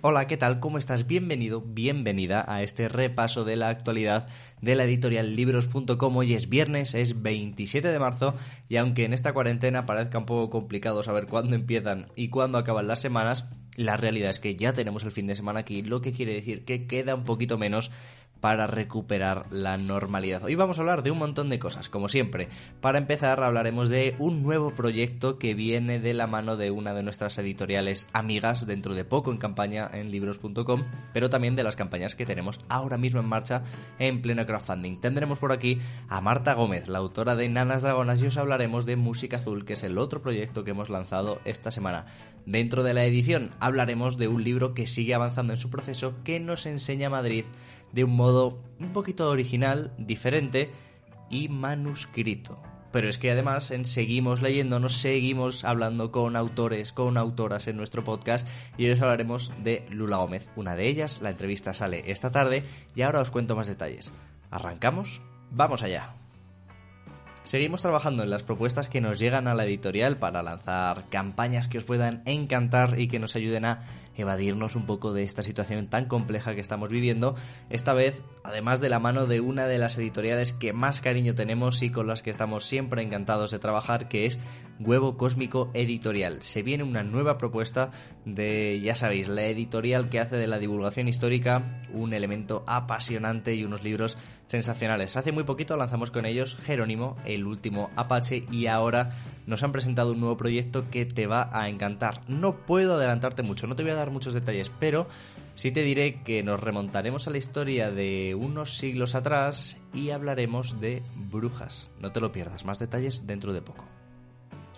Hola, ¿qué tal? ¿Cómo estás? Bienvenido, bienvenida a este repaso de la actualidad de la editorial libros.com. Hoy es viernes, es 27 de marzo y aunque en esta cuarentena parezca un poco complicado saber cuándo empiezan y cuándo acaban las semanas, la realidad es que ya tenemos el fin de semana aquí, lo que quiere decir que queda un poquito menos para recuperar la normalidad. Hoy vamos a hablar de un montón de cosas, como siempre. Para empezar hablaremos de un nuevo proyecto que viene de la mano de una de nuestras editoriales amigas dentro de poco en campaña en libros.com, pero también de las campañas que tenemos ahora mismo en marcha en pleno crowdfunding. Tendremos por aquí a Marta Gómez, la autora de Nanas Dragonas, y os hablaremos de Música Azul, que es el otro proyecto que hemos lanzado esta semana. Dentro de la edición hablaremos de un libro que sigue avanzando en su proceso que nos enseña Madrid de un modo un poquito original, diferente y manuscrito. Pero es que además en seguimos leyéndonos, seguimos hablando con autores, con autoras en nuestro podcast y hoy os hablaremos de Lula Gómez. Una de ellas, la entrevista sale esta tarde y ahora os cuento más detalles. ¿Arrancamos? ¡Vamos allá! Seguimos trabajando en las propuestas que nos llegan a la editorial para lanzar campañas que os puedan encantar y que nos ayuden a evadirnos un poco de esta situación tan compleja que estamos viviendo. Esta vez, además de la mano de una de las editoriales que más cariño tenemos y con las que estamos siempre encantados de trabajar, que es Huevo Cósmico Editorial. Se viene una nueva propuesta de, ya sabéis, la editorial que hace de la divulgación histórica un elemento apasionante y unos libros sensacionales. Hace muy poquito lanzamos con ellos Jerónimo, el último Apache, y ahora nos han presentado un nuevo proyecto que te va a encantar. No puedo adelantarte mucho, no te voy a dar muchos detalles, pero sí te diré que nos remontaremos a la historia de unos siglos atrás y hablaremos de brujas. No te lo pierdas, más detalles dentro de poco.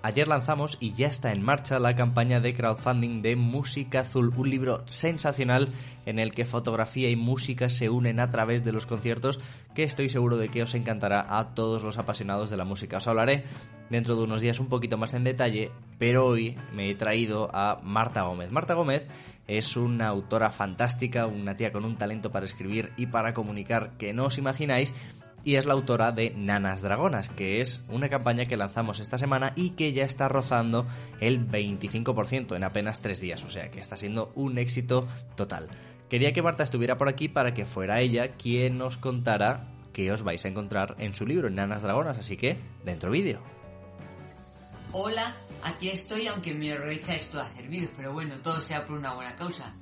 Ayer lanzamos y ya está en marcha la campaña de crowdfunding de Música Azul, un libro sensacional en el que fotografía y música se unen a través de los conciertos que estoy seguro de que os encantará a todos los apasionados de la música. Os hablaré dentro de unos días un poquito más en detalle, pero hoy me he traído a Marta Gómez. Marta Gómez es una autora fantástica, una tía con un talento para escribir y para comunicar que no os imagináis y es la autora de Nanas Dragonas, que es una campaña que lanzamos esta semana y que ya está rozando el 25% en apenas tres días, o sea que está siendo un éxito total. Quería que Marta estuviera por aquí para que fuera ella quien nos contara qué os vais a encontrar en su libro, Nanas Dragonas, así que dentro vídeo. Hola, aquí estoy, aunque me horroriza esto de hacer vídeos, pero bueno, todo sea por una buena causa.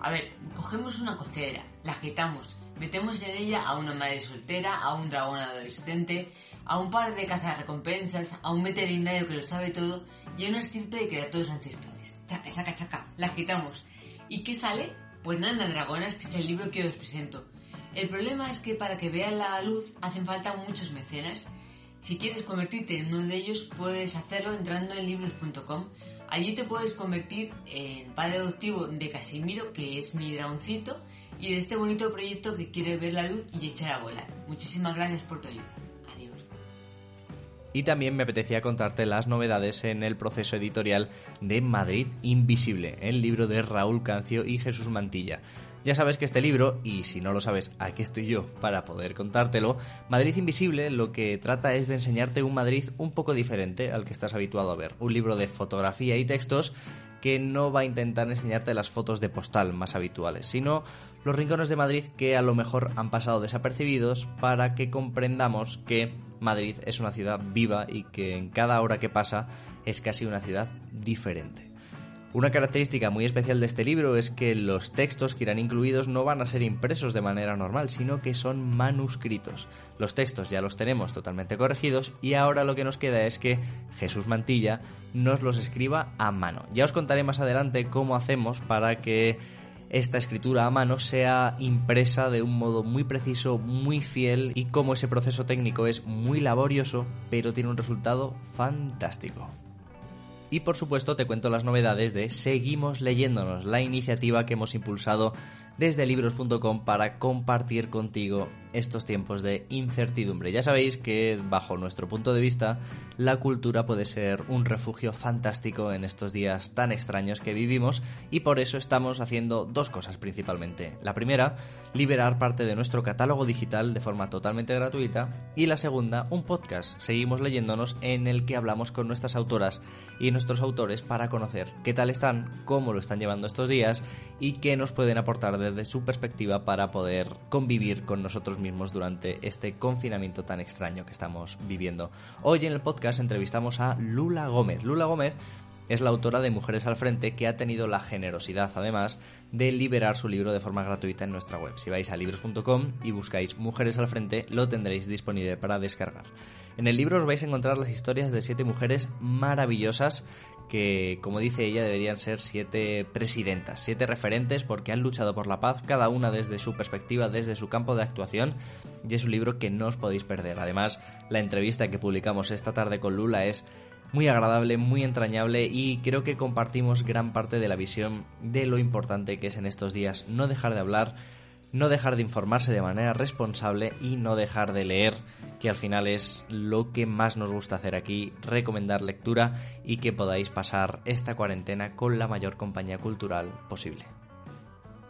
A ver, cogemos una cocedera, la agitamos, Metemos en ella a una madre soltera, a un dragón adolescente, a un par de cazarrecompensas, a un veterinario que lo sabe todo y a una estirpe de criaturas ancestrales. Chaca, chaca, chaca. La quitamos. ¿Y qué sale? Pues Nana Dragonas, que es el libro que os presento. El problema es que para que vean la luz hacen falta muchos mecenas. Si quieres convertirte en uno de ellos, puedes hacerlo entrando en libros.com. Allí te puedes convertir en padre adoptivo de Casimiro, que es mi dragoncito, y de este bonito proyecto que quiere ver la luz y echar a volar. Muchísimas gracias por tu ayuda. Adiós. Y también me apetecía contarte las novedades en el proceso editorial de Madrid Invisible, el libro de Raúl Cancio y Jesús Mantilla. Ya sabes que este libro, y si no lo sabes, aquí estoy yo para poder contártelo, Madrid Invisible lo que trata es de enseñarte un Madrid un poco diferente al que estás habituado a ver. Un libro de fotografía y textos que no va a intentar enseñarte las fotos de postal más habituales, sino los rincones de Madrid que a lo mejor han pasado desapercibidos para que comprendamos que Madrid es una ciudad viva y que en cada hora que pasa es casi una ciudad diferente. Una característica muy especial de este libro es que los textos que irán incluidos no van a ser impresos de manera normal, sino que son manuscritos. Los textos ya los tenemos totalmente corregidos y ahora lo que nos queda es que Jesús Mantilla nos los escriba a mano. Ya os contaré más adelante cómo hacemos para que esta escritura a mano sea impresa de un modo muy preciso, muy fiel y cómo ese proceso técnico es muy laborioso, pero tiene un resultado fantástico. Y por supuesto te cuento las novedades de Seguimos leyéndonos, la iniciativa que hemos impulsado desde libros.com para compartir contigo estos tiempos de incertidumbre. Ya sabéis que bajo nuestro punto de vista la cultura puede ser un refugio fantástico en estos días tan extraños que vivimos y por eso estamos haciendo dos cosas principalmente. La primera, liberar parte de nuestro catálogo digital de forma totalmente gratuita y la segunda, un podcast. Seguimos leyéndonos en el que hablamos con nuestras autoras y nuestros autores para conocer qué tal están, cómo lo están llevando estos días y qué nos pueden aportar desde su perspectiva para poder convivir con nosotros mismos durante este confinamiento tan extraño que estamos viviendo. Hoy en el podcast entrevistamos a Lula Gómez. Lula Gómez es la autora de Mujeres al Frente que ha tenido la generosidad además de liberar su libro de forma gratuita en nuestra web. Si vais a libros.com y buscáis Mujeres al Frente lo tendréis disponible para descargar. En el libro os vais a encontrar las historias de siete mujeres maravillosas que, como dice ella, deberían ser siete presidentas, siete referentes porque han luchado por la paz, cada una desde su perspectiva, desde su campo de actuación, y es un libro que no os podéis perder. Además, la entrevista que publicamos esta tarde con Lula es muy agradable, muy entrañable y creo que compartimos gran parte de la visión de lo importante que es en estos días no dejar de hablar, no dejar de informarse de manera responsable y no dejar de leer, que al final es lo que más nos gusta hacer aquí, recomendar lectura y que podáis pasar esta cuarentena con la mayor compañía cultural posible.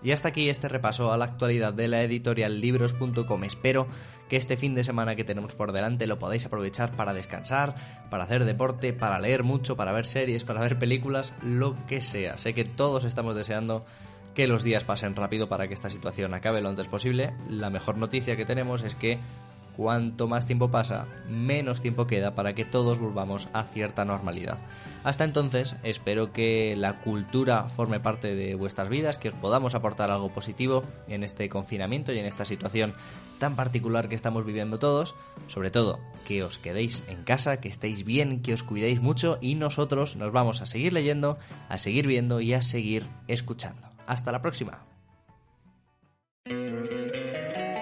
Y hasta aquí este repaso a la actualidad de la editorial libros.com. Espero que este fin de semana que tenemos por delante lo podáis aprovechar para descansar, para hacer deporte, para leer mucho, para ver series, para ver películas, lo que sea. Sé que todos estamos deseando que los días pasen rápido para que esta situación acabe lo antes posible. La mejor noticia que tenemos es que cuanto más tiempo pasa, menos tiempo queda para que todos volvamos a cierta normalidad. Hasta entonces, espero que la cultura forme parte de vuestras vidas, que os podamos aportar algo positivo en este confinamiento y en esta situación tan particular que estamos viviendo todos. Sobre todo, que os quedéis en casa, que estéis bien, que os cuidéis mucho y nosotros nos vamos a seguir leyendo, a seguir viendo y a seguir escuchando. Hasta la próxima.